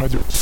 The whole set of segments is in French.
уходить.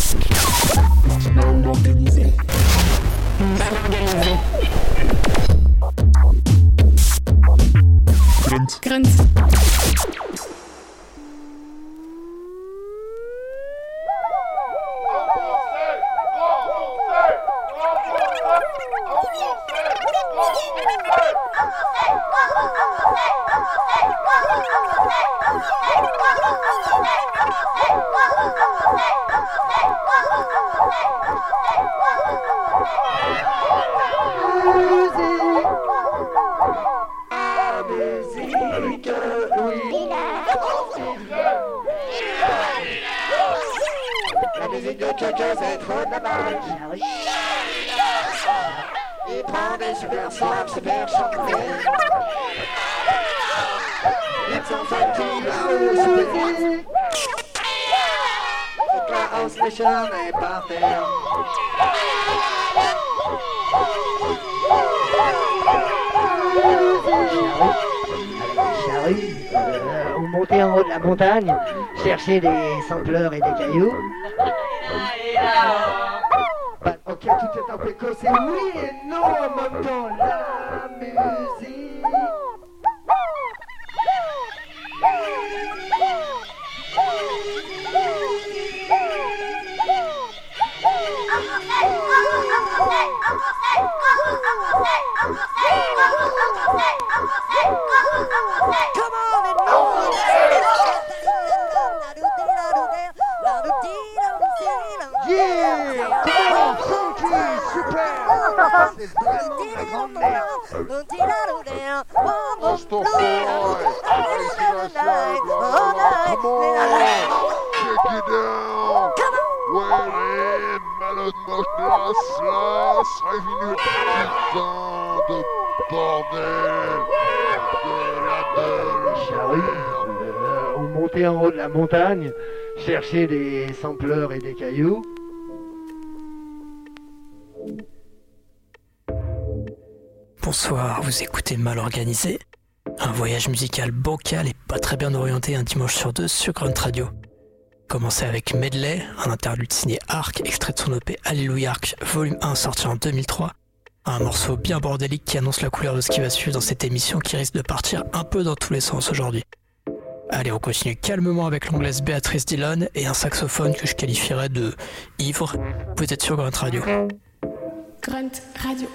On montait en haut de la montagne, chercher des sampleurs et des cailloux. Bah, ok, tout est un peu cassé, oui et non en même temps. La musique. De la montagne, chercher des sampleurs et des cailloux. Bonsoir, vous écoutez Mal Organisé, un voyage musical bocal et pas très bien orienté un dimanche sur deux sur Grunt Radio. Commencez avec Medley, un interlude signé Arc, extrait de son EP Alléluia Arc, volume 1 sorti en 2003. Un morceau bien bordélique qui annonce la couleur de ce qui va suivre dans cette émission qui risque de partir un peu dans tous les sens aujourd'hui. Allez, on continue calmement avec l'anglaise Béatrice Dillon et un saxophone que je qualifierais de ivre. Vous êtes sur Grunt Radio. Grunt Radio.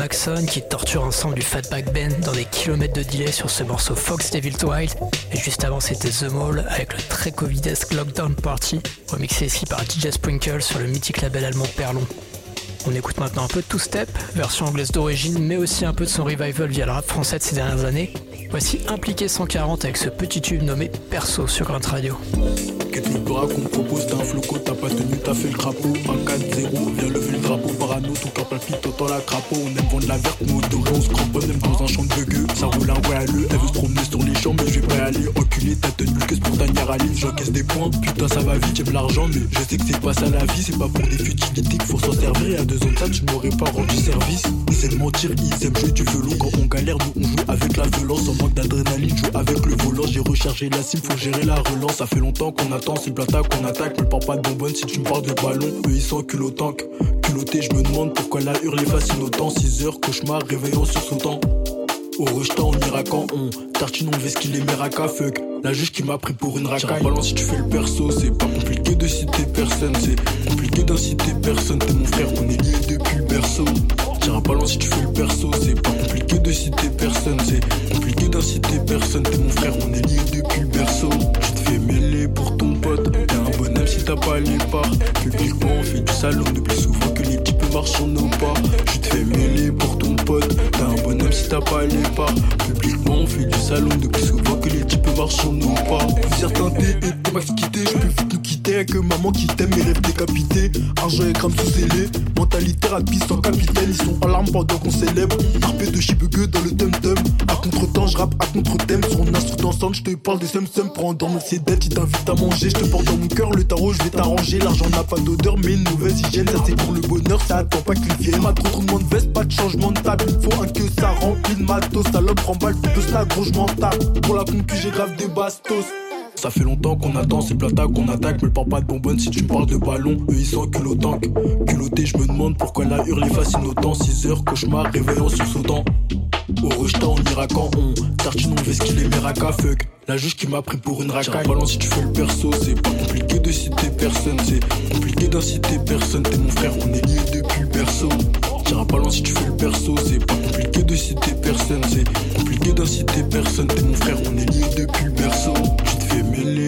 Maxon qui torture ensemble du Fatback Band dans des kilomètres de delay sur ce morceau Fox Devil Wild. Et juste avant c'était The Mall avec le très covidesque Lockdown Party, remixé ici par DJ Sprinkle sur le mythique label allemand Perlon. On écoute maintenant un peu de Two Step, version anglaise d'origine, mais aussi un peu de son revival via le rap français de ces dernières années. Voici Impliqué 140 avec ce petit tube nommé Perso sur Grunt Radio. Qu'est-ce que qu'on propose T'as un floco, t'as pas tenu, t'as fait le crapaud. 1-4-0, viens lever le drapeau. Parano, ton cœur palpite, t'entends la crapaud. On aime vendre la verte, nous doré, on se cramponne, même dans un champ de gueux. Ça roule un ouais à Elle veut se promener sur les champs, mais je vais pas aller. Enculé, t'as tenu qu'est-ce pour ta Aline. J'encaisse des points, putain, ça va vite, j'aime l'argent, mais je sais que c'est pas ça la vie. C'est pas pour des futilités qu'il faut s'en servir. À deux ans de ça, tu m'aurais pas rendu service. Ils aiment mentir, ils aiment jouer du velours. Quand on galère, nous on joue avec la violence. En manque d'adrénaline, joue avec le volant. J'ai rechargé la cible, faut gérer la relance. Ça fait longtemps qu'on attend, c'est le qu'on attaque. Me parle pas de bonbonne si tu me parles de ballon. Eux ils sont tank. Culotté, je me demande pourquoi la hurle est facile autant. 6 heures, cauchemar, réveillant sur temps. Au rejetant, on ira quand on tartine, on veut ce qu'il est méraka, fuck. La juge qui m'a pris pour une racaille. Balance si tu fais le perso, c'est pas compliqué de citer personne, c'est compliqué d'inciter personne. T'es mon frère, on est lié depuis le berceau. Tire pas si tu fais le perso, c'est pas compliqué de citer personne, c'est compliqué d'inciter personne. T'es mon frère, on est lié depuis le berceau. Tu te fais mêler pour ton pote, t'es un bonhomme si t'as pas les parts. Publiquement, on fait du salon, plus souvent les types marchent sur nos pas. Tu te fais mêler pour ton pote, t'es un bonhomme si t'as pas les parts. Publiquement, on fait du salon, plus souvent que les types marchent sur nos pas. Certains t'es et t'es max quitté, je peux vite nous quitter. Que maman qui t'aime, mes rêves décapités. Argent et crame sous scellé, mentalité rapide sans capitaine. Ils sont en larmes pendant qu'on célèbre. Arpé de chibugueux dans le tum-tum. À contre-temps, je rappe à contre-thème. Sur un instru d'ensemble, je te parle des sum-sum. Prends dans mon dettes, il t'invite à manger. Je te porte dans mon cœur le tarot, je vais t'arranger. L'argent n'a pas d'odeur, mais une mauvaise hygiène. Ça c'est pour le bonheur, ça attend pas qu'il vienne. Pas trop de veste, pas de changement de table. Faut un que ça remplit de matos. Salope, remballe, peux la gros, je Pour la concu, j'ai grave des bastos. Ça fait longtemps qu'on attend, c'est plata qu'on attaque, mais le parle pas de bonbonne si tu me parles de ballon. Eux ils sont tank Culotté, je me demande pourquoi la hurle est facile autant. 6 heures, cauchemar, réveillant sur sautant. Au rejetant, on ira quand on tartine, on ce qu'il est fuck. La juge qui m'a pris pour une racaille. Ballon si tu fais le perso, c'est pas compliqué de citer personne, c'est compliqué d'inciter personne. T'es mon frère, on est lié depuis le perso. Tire pas si tu fais le perso, c'est pas compliqué de citer personne, c'est compliqué d'inciter personne. T'es mon frère, on est lié depuis le perso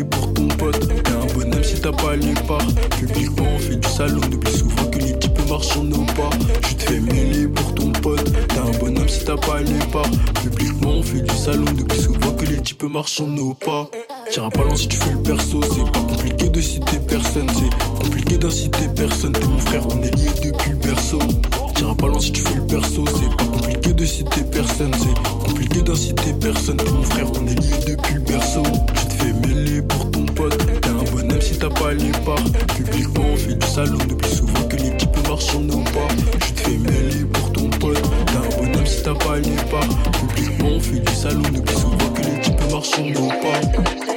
pour ton pote. T'es un bonhomme si t'as pas les parts. Publiquement, on fait du salon. Depuis souvent que l'équipe marche sur nos pas. Tu te fais mêler pour ton pote. T'es un bonhomme si t'as pas les parts. Publiquement, on fait du salon. Depuis souvent que les types marchent sur nos pas. T'iras pas loin si tu fais le perso. C'est pas compliqué de citer personne. C'est compliqué d'inciter personne. T'es mon frère, on est lié depuis le berceau. T'iras pas loin si tu fais le perso. C'est pas compliqué de citer personne. C'est compliqué d'inciter personne. T'es mon frère, on est lié depuis le berceau pour ton pote. T'es un bonhomme si t'as pas les parts. Publiquement, on fait du salon. Depuis souvent marchent sur nos pas. Je te fais mêler pour ton pote. T'es un bonhomme si t'as pas les parts. Publiquement, on fait du salon. Depuis souvent que les types marchent sur nos pas.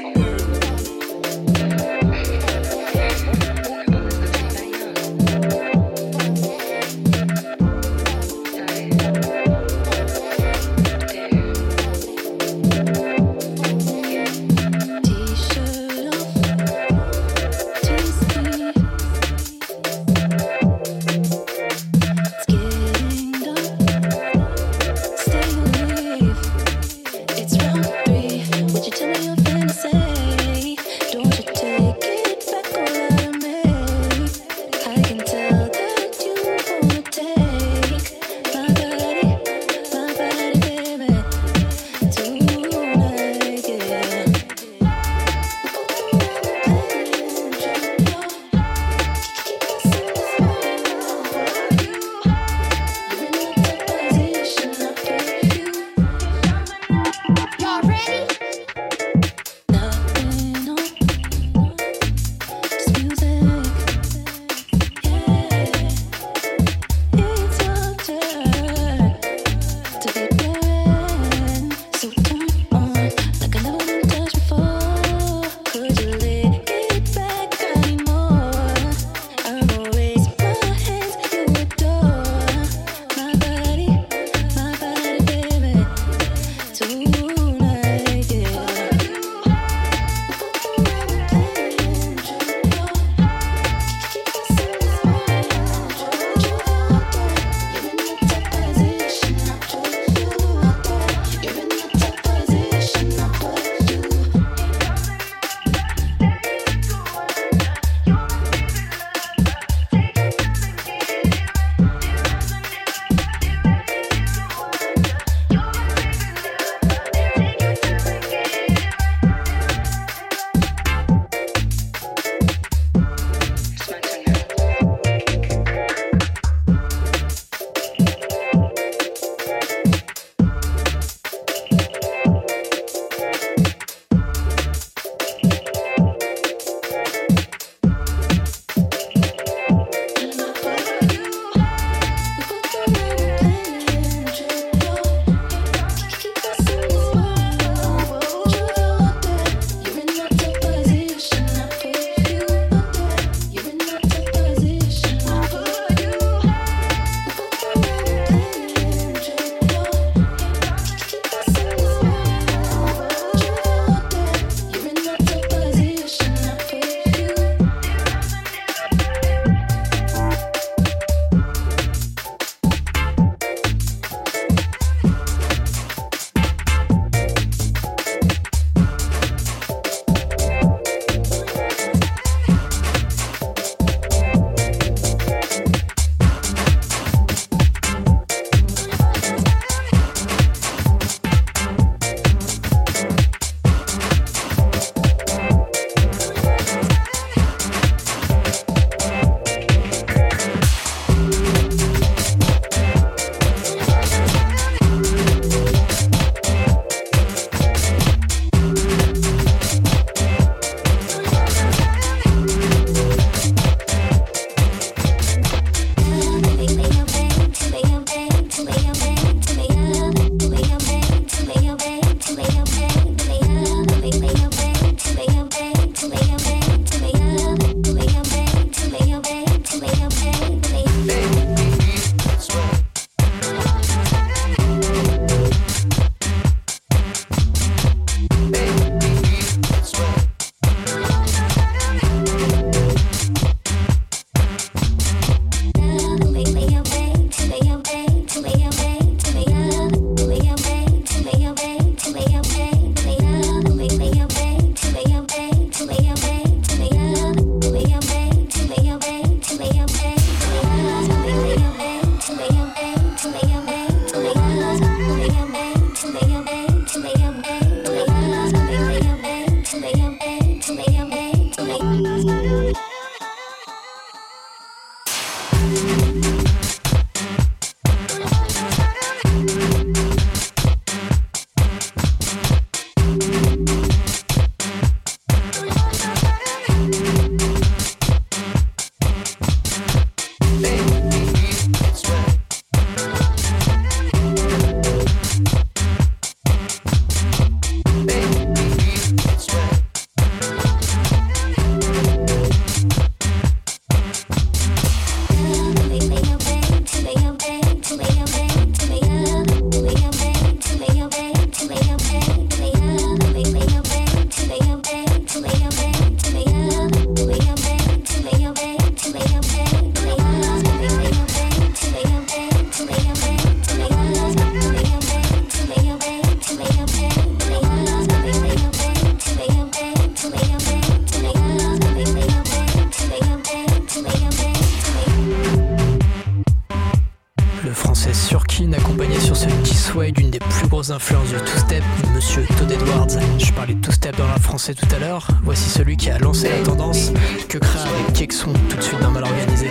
Influences du two-step, monsieur Todd Edwards. Je parlais de two-step dans la français tout à l'heure. Voici celui qui a lancé la tendance que créa avec Kekson tout de suite dans Mal Organisé.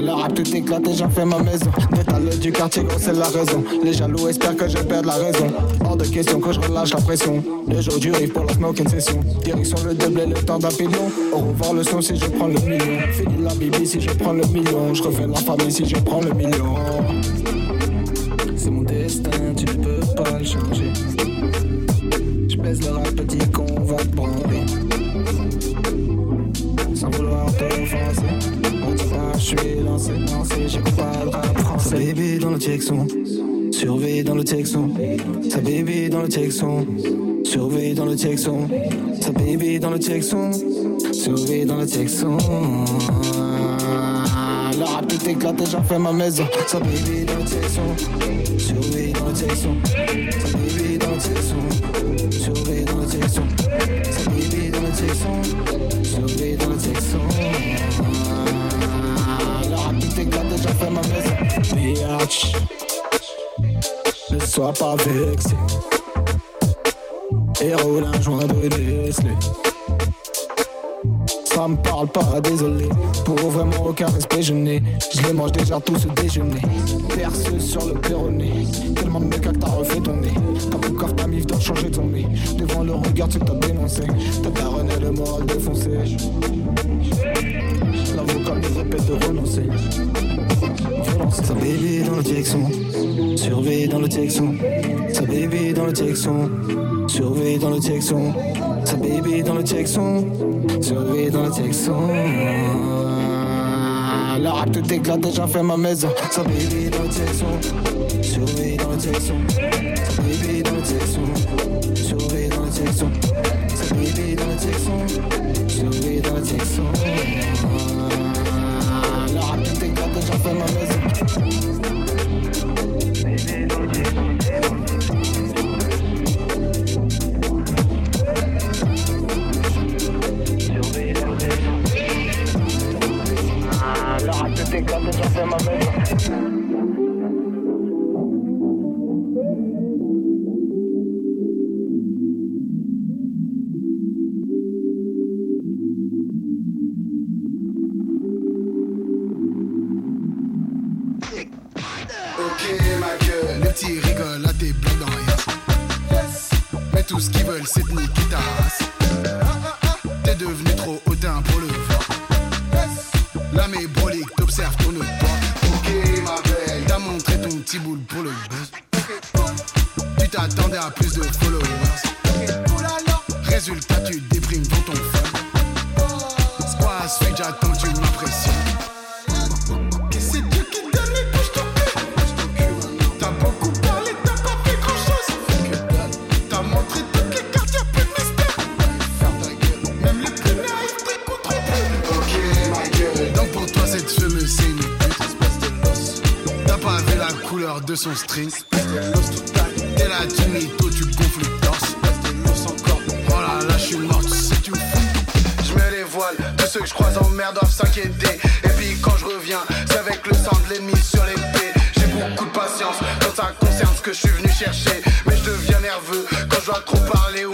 Le rap tout éclaté, j'en fais ma maison. Détalé du quartier, gros, c'est la raison. Les jaloux espèrent que je perde la raison. Hors de question que je relâche la pression. Le jour du riff pour la smoking session. Direction le double et le temps d'un pilon. Au revoir le son si je prends le million. Fini la bibi si je prends le million. Je refais la famille si je prends le million. Surveille dans le Texan. Sa bébé dans le Texan, surveille dans le Texan. Sa bébé dans le Texan, surveille dans le Texan. Le rap tout éclaté, j'en fais ma maison. Sa bébé dans le Texan, surveille dans le Texan. Sa bébé dans le Texan, surveille dans le Texan. Sa bébé dans le Texan, Tout éclaté, j'en fais ma maison. Biatch, ne sois pas vexé. Et roule un joint de Nestlé. Ça me parle pas, désolé. Pour vraiment aucun respect, je n'ai. Je les mange déjà tous au déjeuner. Perce sur le péroné. Tellement de méca que t'as refait ton nez. T'as plus corps, ta mif doit changer ton nez. Devant le regard, tu t'as dénoncé. T'as daronné le moral défoncé. Répète de renoncer. Violence. Sa bébé dans le Texan. Surveille dans le Texan. Sa bébé dans le Texan. Surveille dans le Texan. Sa bébé dans le Texan. Surveille dans le Texan. Le rap tout éclate, j'en fais ma maison. Sa bébé dans le Texan. Surveille dans le Texan. Sa bébé dans le Texan. Surveille dans le Texan. Sa bébé dans le. Surveille dans le Texan. ça fait ma maison. À côté, quand ça. T'attendais à plus de followers. Résultat tu déprimes dans ton fun. Squash, suite j'attends que tu m'apprécies. C'est Dieu qui donne les bouches ton cul. T'as beaucoup parlé, t'as pas fait grand chose. T'as montré toutes les cartes, y'a plus de mystère. Même les plus naïfs t'écoutent trop peu. Ok, ma gueule. Donc pour toi, cette fameuse, c'est une pute. Espèce de. T'as pas vu la couleur de son string? T'es là, tu mytho, tu gonfles le torse. Oh là là, je suis mort, tu sais, tu fous. Je mets les voiles, tous ceux que je croise en mer doivent s'inquiéter. Et puis quand je reviens, c'est avec le sang de l'ennemi sur l'épée. J'ai beaucoup de patience quand ça concerne ce que je suis venu chercher. Mais je deviens nerveux quand je dois trop parler ou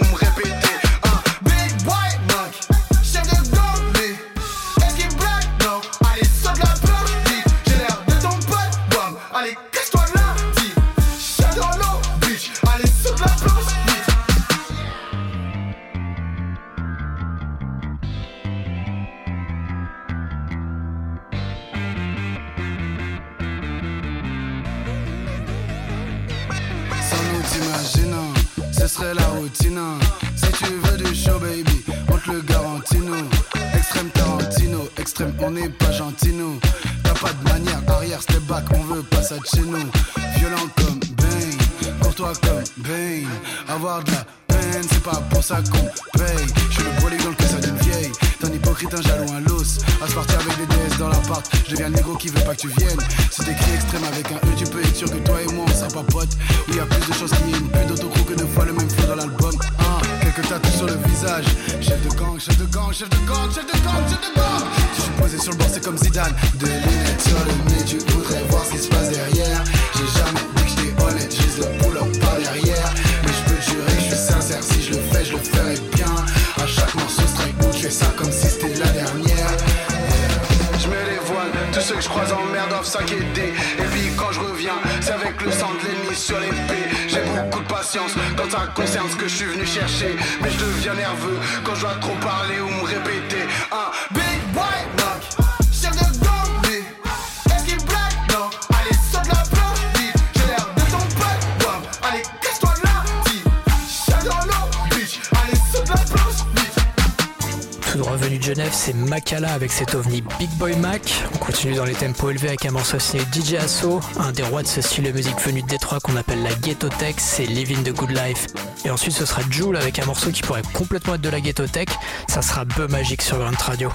chef de gang, chef de gang, chef de gang. Je suis posé sur le banc, c'est comme Zidane. Des lunettes sur le nez, tu voudrais voir ce qui se passe derrière. J'ai jamais dit que j'étais honnête, j'ai le pull up par derrière. Mais je peux jurer je suis sincère, si je le fais, je le ferai bien. À chaque morceau strike, je fais ça comme si je croise en merde doivent s'inquiéter. Et puis quand je reviens, c'est avec le sang de l'ennemi sur l'épée. J'ai beaucoup de patience quand ça concerne ce que je suis venu chercher. Mais je deviens nerveux quand je dois trop parler ou me répéter. Un Genève, c'est Makala avec cet ovni Big Boy Mac. On continue dans les tempos élevés avec un morceau signé DJ Asso, un des rois de ce style de musique venu de Détroit qu'on appelle la Ghetto Tech, c'est Living the Good Life. Et ensuite ce sera Joule avec un morceau qui pourrait complètement être de la Ghetto Tech, ça sera Beu Magique sur Grunt Radio.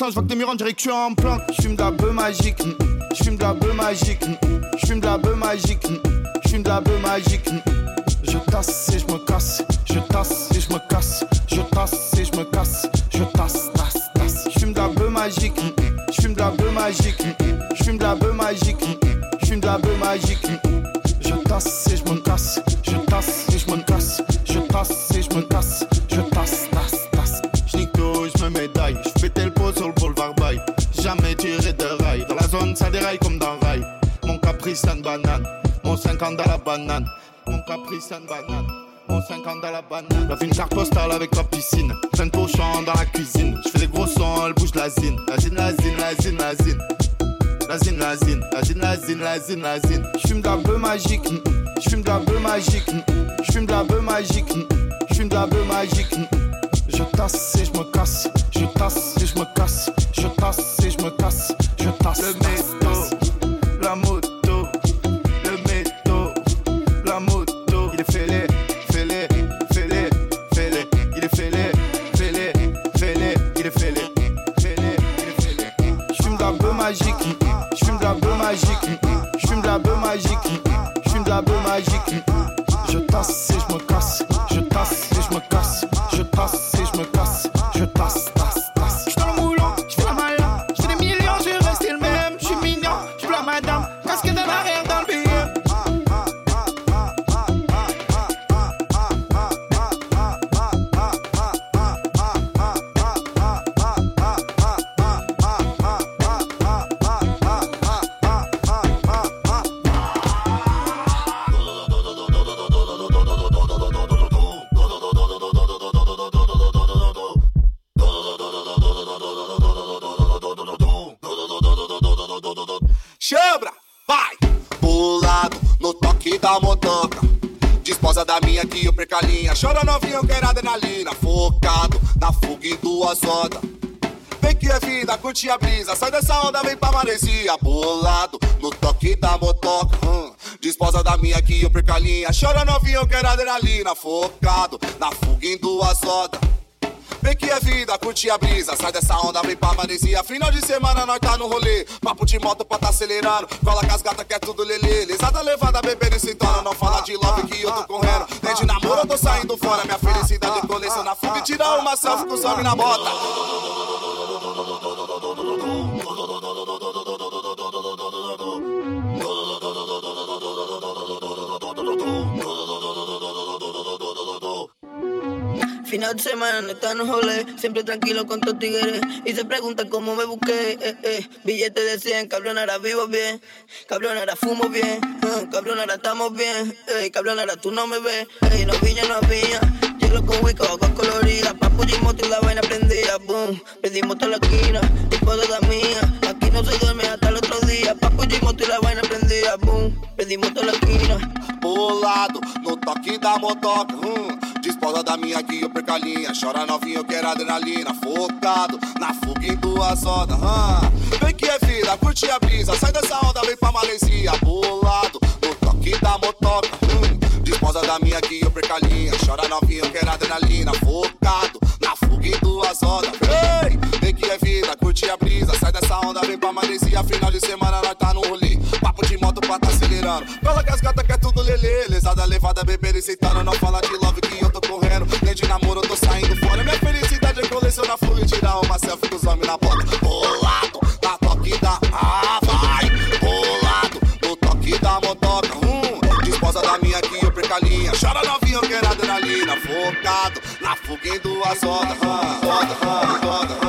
En l'instant, je vois que des murs, on dirait que je suis en planque. Je fume de la bœuf magique, je fume de la bœuf magique, je fume de la bœuf magique, je fume de la bœuf magique. Je tasse et je me casse, je tasse et je me casse, je tasse et je me casse, je tasse, tasse, tasse. Je fume de la bœuf magique, je fume de la bœuf magique, je fume de la bœuf magique, je fume de la bœuf magique. Je tasse et je casse, Mon caprice une banane. Mon 50 dans la banane. La une carte postale avec la piscine. Plein de pochons dans la cuisine. Je fais des gros sons, elle bouge la zine. La zine, la zine, la zine, la zine. La zine, la zine, la zine, la zine, la zine, la zine. J'fume de la bœuf magique. J'fume de la bœuf magique. J'fume de la bœuf magique. J'fume de la bœuf magique. Je tasse et je me casse. Je tasse et je me casse. Je tasse et je me casse. Je tasse. Le Mm-mm. Toque da motoca. Disposa da minha que eu perca a linha. Chora novinho, eu quero adrenalina. Focado na fuga em duas rodas. Vem que é vida, curte a brisa. Sai dessa onda, vem pra maresia. Bolado no toque da motoca. Hum. Disposa da minha que eu perca a linha. Chora novinho, eu quero adrenalina. Focado na fuga em duas rodas. Vem que é vida, curte a brisa. Sai dessa onda, vem pra maresia. Final de semana, nós tá no rolê. Papo de moto pra tá acelerando. Cola com as gatas que é tudo lelê. Lesada levada, bebendo e sentando. Não fala de love que eu tô correndo. Nem de namoro, eu tô saindo fora. Minha felicidade coleciona na fuga e tirar uma selfie com os homens na bota. Final de semana no está en rolé, siempre tranquilo con tus tigres. Y se preguntan cómo me busqué, eh, eh. Billete de 100, cabrón, ahora vivo bien. Cabrón, ahora fumo bien. ah, cabrón, ahora estamos bien. Ey, cabrón, ahora tú no me ves. Ey, no vi, ya no había. Llego con Wicca, con colorida. Papu y moto y la vaina prendida. Boom, pedimos toda la esquina. Y toda mía. Aquí no se duerme hasta el otro día. Papu y moto y la vaina prendida. Boom, pedimos toda la esquina. Pulado no toque da motoca. Hum. Disposa da minha que eu perca a linha. Chora novinho, eu quero adrenalina. Focado na fuga em duas rodas. Hum. Vem que é vida, curte a brisa. Sai dessa onda, vem pra Malaysia. Pulado no toque da motoca. Hum. Disposa da minha que eu perca a linha. Chora novinho, quero adrenalina. Focado na fuga em duas rodas. Ei, vem que é vida, curte a brisa. Sai dessa onda, vem pra Malaysia. Final de semana, nós tá no rolê. Papo de moto pra tá acelerando. Fala que as gatas quer tudo lelê. Lesada levada, bebendo e sentando. Não fala de love que eu tô correndo. quem doa solta, solta, solta, solta.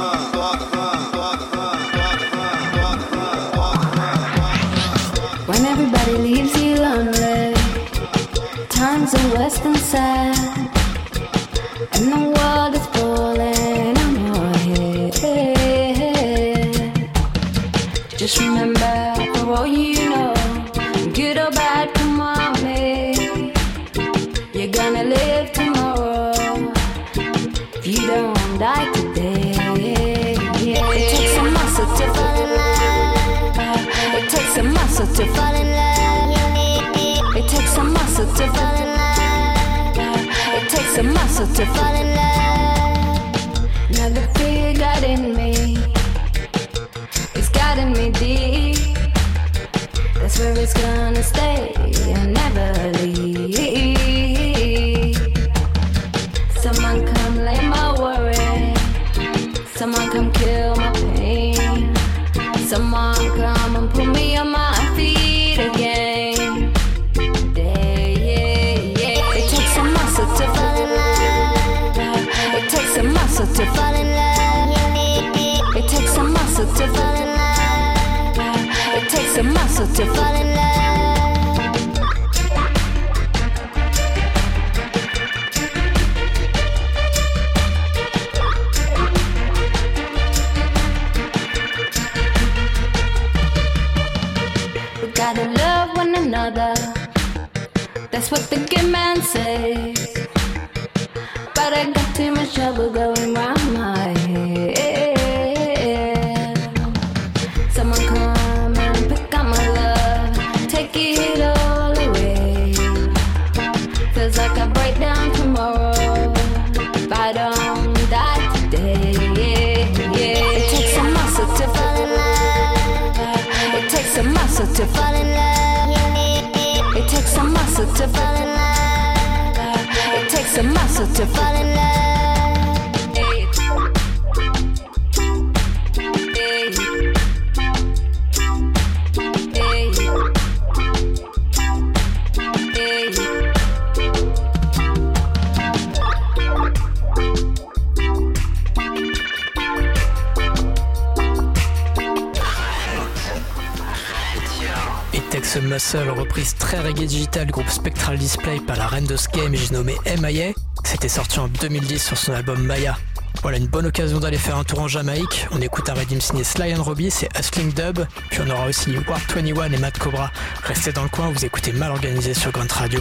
to fall in love. It takes a muscle to fall in love. We gotta love one another. That's what the good man say. But I got too much trouble going round. to fall in love. It takes a muscle to fall in love. seule reprise très reggae digital du groupe Spectral Display par la reine de ce game, j'ai nommé MIA. C'était sorti en 2010 sur son album Maya. Voilà une bonne occasion d'aller faire un tour en Jamaïque. On écoute un redim signé Sly and Robbie, c'est Hustling Dub. Puis on aura aussi Warp 21 et Matt Cobra. Restez dans le coin, vous écoutez mal organisé sur Grand Radio.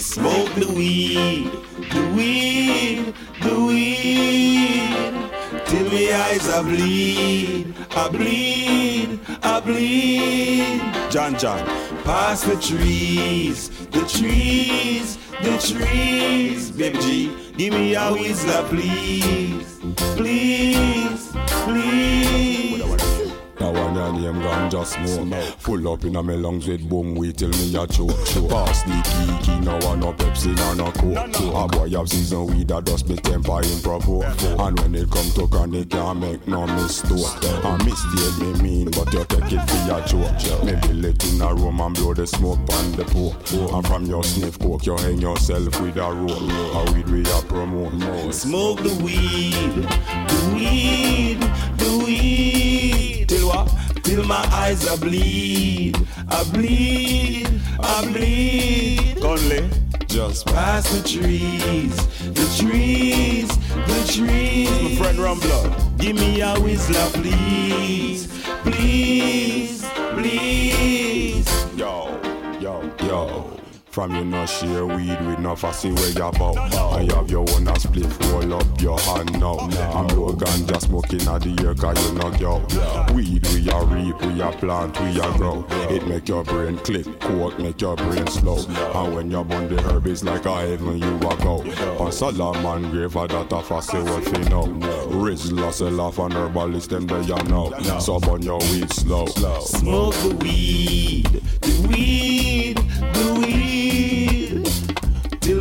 Smoke the weed, the weed, the weed. Till me eyes I bleed, I bleed, I bleed. John John, past the trees, the trees, the trees. Baby G, give me a whistle, please, please, please. Now one your name ganja smoke Full up in a me lungs with boom weed till me a choke Pass the key, key now one no Pepsi, no no coke. A boy have season weed that dust me temper in provoke. And when it come to chronic can't make no mistake. A mistake me mean but you take it for your joke Maybe let in a room and blow the smoke on the poke And from your sniff coke you hang yourself with a rope. A weed we a promote Smoke the weed, the weed, the weed. Till my eyes I bleed, I bleed, I bleed. Conley, just past the trees, the trees, the trees. My friend Rumbler, give me a whistler, please, please, please. From you not share weed with no fussy where you about. I have your own a split, roll up your hand now. I'm blow ganja smoking at the air cause you knock yo. Weed we a reap, we a plant, we a grow. It make your brain click, coke make your brain slow. And when you burn the herb, it's like a heaven you a go. On Solomon grave, a that a fussy what you know. Rizzler sell off an herbalist, them there you know. So burn your weed slow. Smoke the weed, the weed, the weed.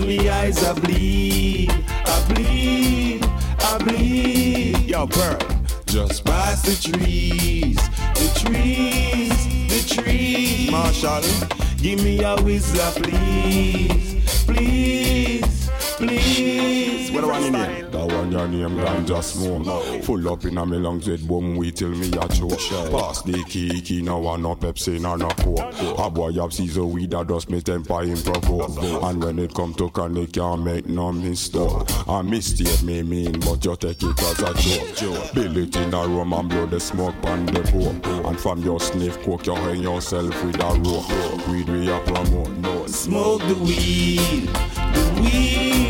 Me eyes I bleed, I bleed, I bleed. Yo, bird, just past the trees, the trees, the trees. Marshall, give me a whistle, please, please, please. What do I need? That one your name ganja smoke Full up in a me lungs with boom weed till me a choke. Pass the key, key now one no Pepsi, no no coke. A boy have season weed that does me temper in provoke And when it come to chronic can't make no mistake A mistake me mean but you take it as a joke. Bill it in a room and blow the smoke on the poke And from your sniff coke you hang yourself with a rope. Weed we a promote. No Smoke the weed, the weed,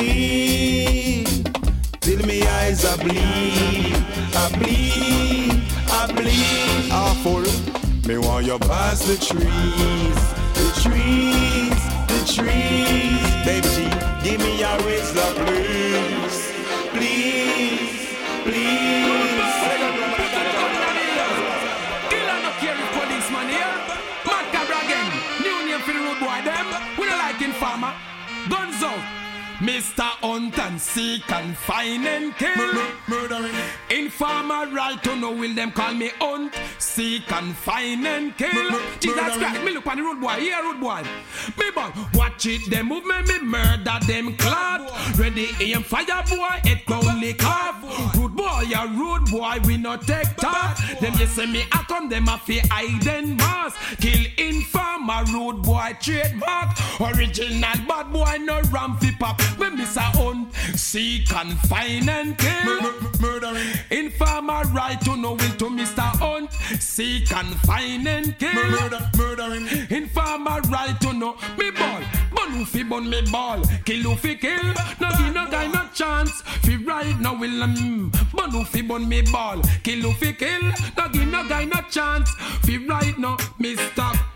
weed. Till me eyes I bleed, I bleed, I bleed. Ah, Awful, me want you Past the trees, the trees, the trees. Baby give me your whistler, please, Mr. Hunt and seek and find and kill. Murdering. Informer right to know will them call me Hunt, seek and find and kill. Jesus Christ, me look on the road boy, yeah road boy. Me boy, watch it, them move me, me murder them clad. Ready aim fire boy, it only cough. Rude boy, a rude boy, we no take talk. Them you say me I come, them a fi hide mask. Kill informer, rude boy, trademark. Original bad boy, no ram fi pop. Me miss a hunt, seek and find and kill. Murdering. Informer right to know will to Mr. Hunt, seek and find and kill. Murder, murdering. Informer right to know me ball, bun who fi bun me ball, kill who fi kill. No give no guy no chance, fi right now will um, bun who fi bun me ball, kill who fi kill. No give no guy no chance, fi right now, Mr.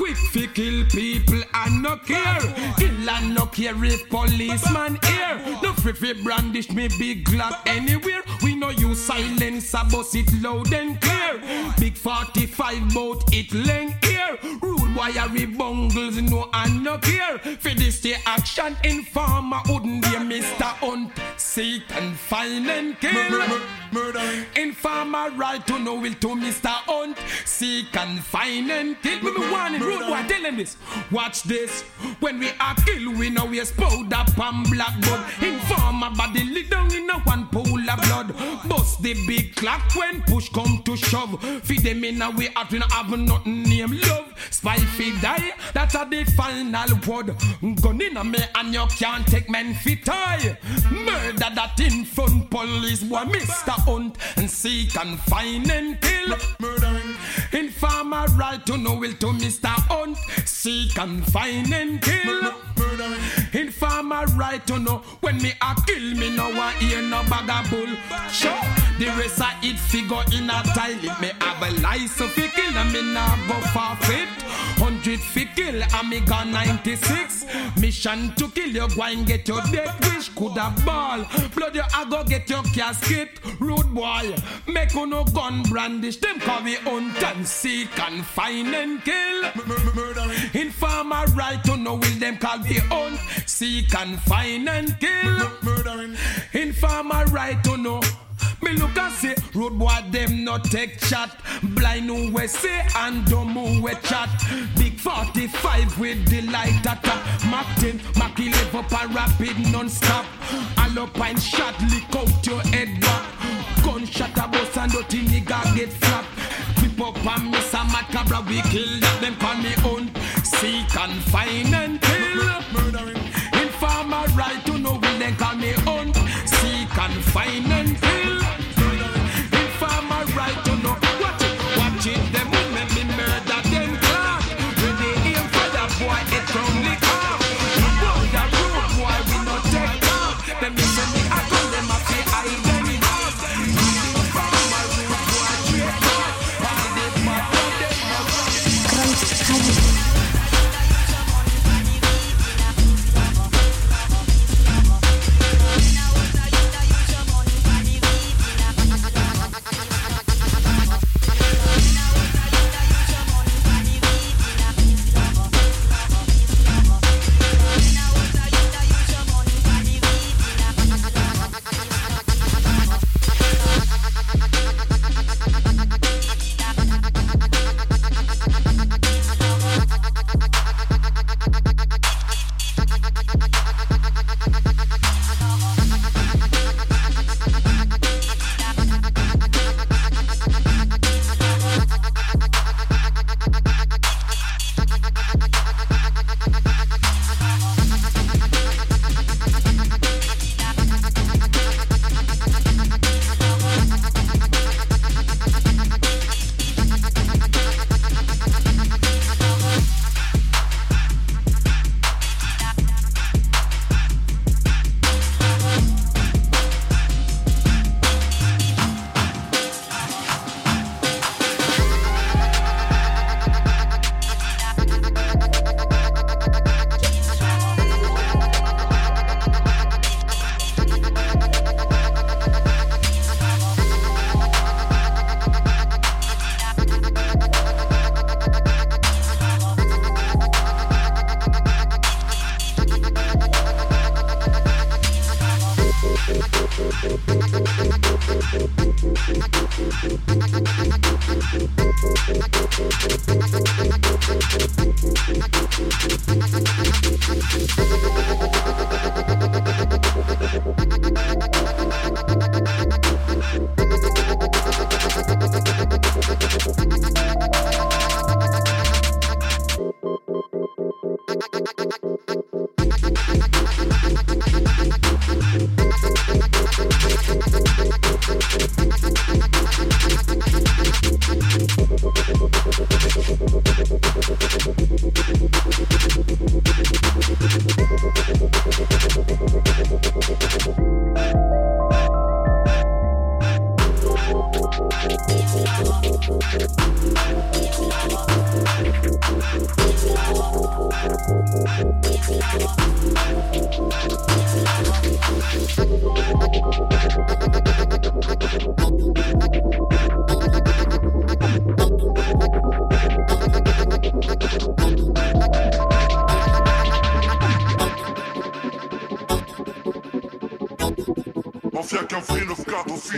Kill people and no care, kill and no care if policeman here. No free brandish me big glock anywhere. We know you silence, I bust it loud and clear. Big 45 bout it length here. Rude boy a bungles, no and no care. For this the action informer wouldn't be Mr. Hunt. Seek and find and kill. Murdering. Informer right to know will to Mr. Hunt. Seek and find and kill. Me me warning, rude boy, tell this. Watch this. When we are kill, we know we explode up and black blood. Informer body lay down in a one pool of blood. Bust the big clock when push come to shove. Feed them in a way out we no have nothing name love. Spy fi die, that's a the final word. Gun in a me and you can't take men fi tie. Murder that in front police boy Mr. Hunt and seek and find and kill. Murdering. Informer right to know will to Mr. Hunt. Seek and find and kill. Informer right to know when me a kill me no want hear no bag of bull. Sure, The rest I eat figure in a toilet. Me have a license fi kill and me nah go forfeit. Hundred fi kill and me got 96. Mission to kill you, go and get your death wish. Coulda ball, blood you I go get your casket. Rude boy, make no gun brandish. Them call me hunt and seek and find and kill. Informer right to know will them call me hunt, seek and find and kill. Informer right to know. Me look and say, road boy them not take chat. Blind who we say and dumb who we chat. Big 45 with the light attack. Mac 10, Mac 11 up and rapid non-stop. Alpine shot, lick out your head back. Gunshot a bus and dirty nigga get flap. Creep up and miss a mad we kill. Them call me own. Seek and find and kill. Murdering. Informer right to know will they call me own. Seek and find and kill.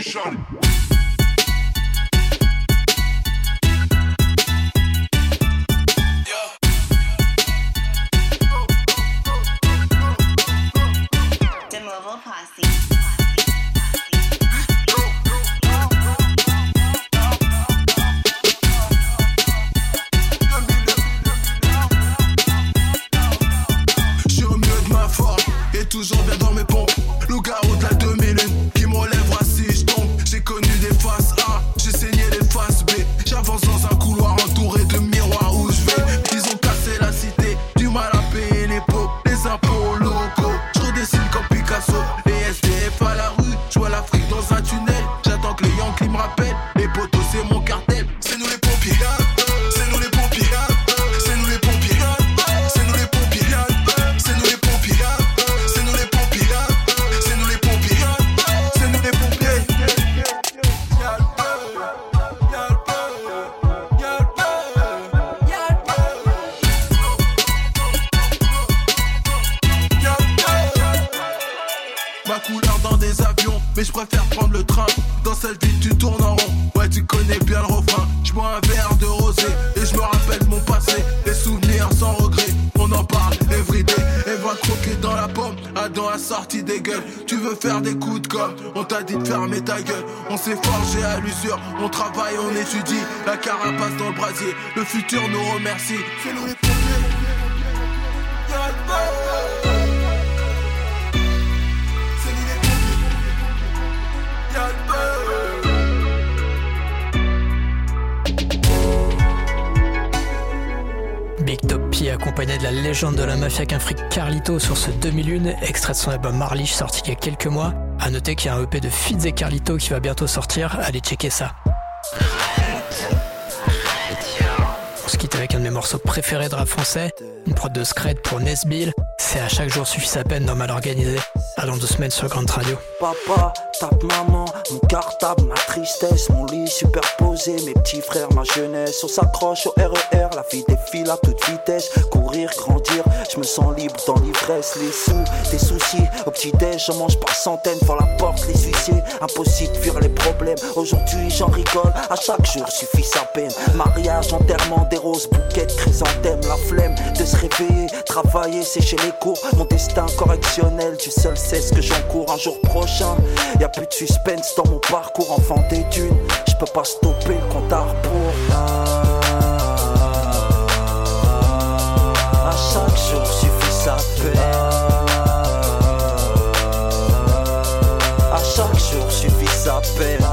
schon. On travaille, on étudie. La carapace dans le brasier, le futur nous remercie. Légende de la mafia qu'un fric Carlito sur ce 2001, extrait de son album Marlich sorti il y a quelques mois. À noter qu'il y a un EP de Fitz et Carlito qui va bientôt sortir, allez checker ça. On se quitte avec un de mes morceaux préférés de rap français, une prod de Scred pour Nesbill. C'est à chaque jour suffit sa peine dans Mal Organisé. Dans deux semaines sur Grande Radio. Papa, tape maman, mon cartable, ma tristesse, mon lit superposé, mes petits frères, ma jeunesse. On s'accroche au RER, la vie défile à toute vitesse. Courir, grandir, je me sens libre dans l'ivresse. Les sous, des soucis, au petit-déj, j'en mange par centaines. Devant la porte, les huissiers, impossible de fuir les problèmes. Aujourd'hui, j'en rigole, à chaque jour suffit sa peine. Mariage, enterrement, des roses, bouquets chrysanthèmes. La flemme de se réveiller, travailler, sécher les Mon destin correctionnel, tu seul sais ce que j'encours un jour prochain. Y a plus de suspense dans mon parcours, enfant des dunes. Je peux pas stopper le compte à rebours. À chaque jour suffit sa peine. À chaque jour suffit sa peine.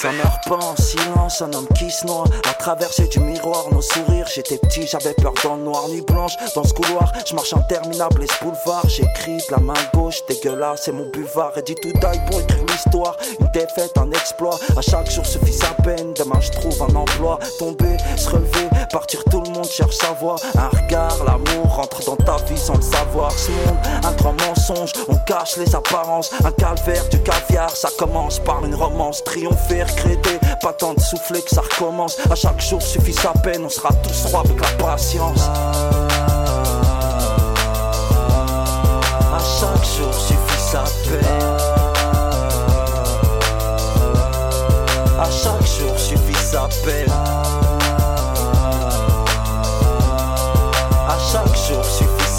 Ça meurt pas en silence, un homme qui se noie. À traverser du miroir, nos sourires. J'étais petit, j'avais peur dans le noir, nuit blanche. Dans ce couloir, je marche interminable, et ce boulevard. J'écris de la main gauche, dégueulasse, c'est mon buvard. Et dit tout taille pour écrire l'histoire. Une défaite, un exploit. À chaque jour suffit sa peine. Demain, je trouve un emploi. Tomber, se relever, partir, tout le monde cherche sa voie. Un regard, l'amour rentre dans ta vie sans le savoir. Ce monde, un grand mensonge, on cache les apparences. Un calvaire, du caviar, ça commence par une romance. Triompher, regretter, pas tant de souffler que ça recommence. À chaque jour suffit sa peine, on sera tous rois avec la patience. À chaque jour suffit sa peine. À chaque jour suffit sa peine.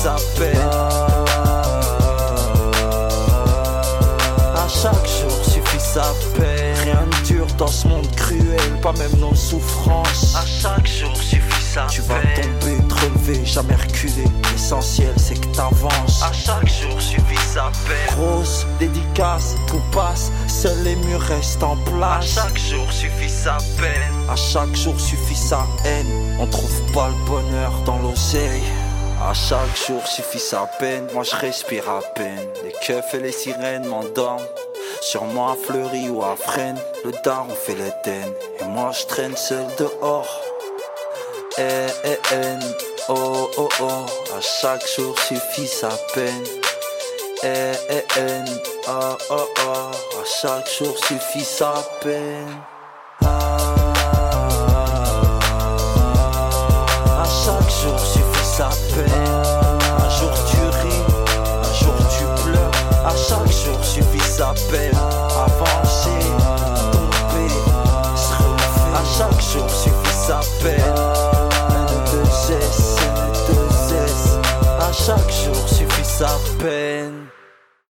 Sa peine. À chaque jour suffit sa peine. Rien ne dure dans ce monde cruel, pas même nos souffrances. À chaque jour suffit sa Tu vas tomber, te relever, jamais reculer. L'essentiel c'est que t'avances. À chaque jour suffit sa peine. Grosse dédicace, tout passe, seuls les murs restent en place. À chaque jour suffit sa peine. À chaque jour suffit sa haine. On trouve pas le bonheur dans l'oseille. À chaque jour suffit sa peine, moi je respire à peine. Les keufs et les sirènes m'endorment. Sur moi fleuri ou à freine, le daron fait l'Éden. Et moi je traîne seul dehors. Eh eh eh, oh oh oh, à chaque jour suffit sa peine. Eh eh eh, oh oh oh, à chaque jour suffit sa peine. rappelle avancer, tomber, se refaire. À chaque jour suffit sa peine. Ne te cesse, ne te cesse. À chaque jour suffit sa peine.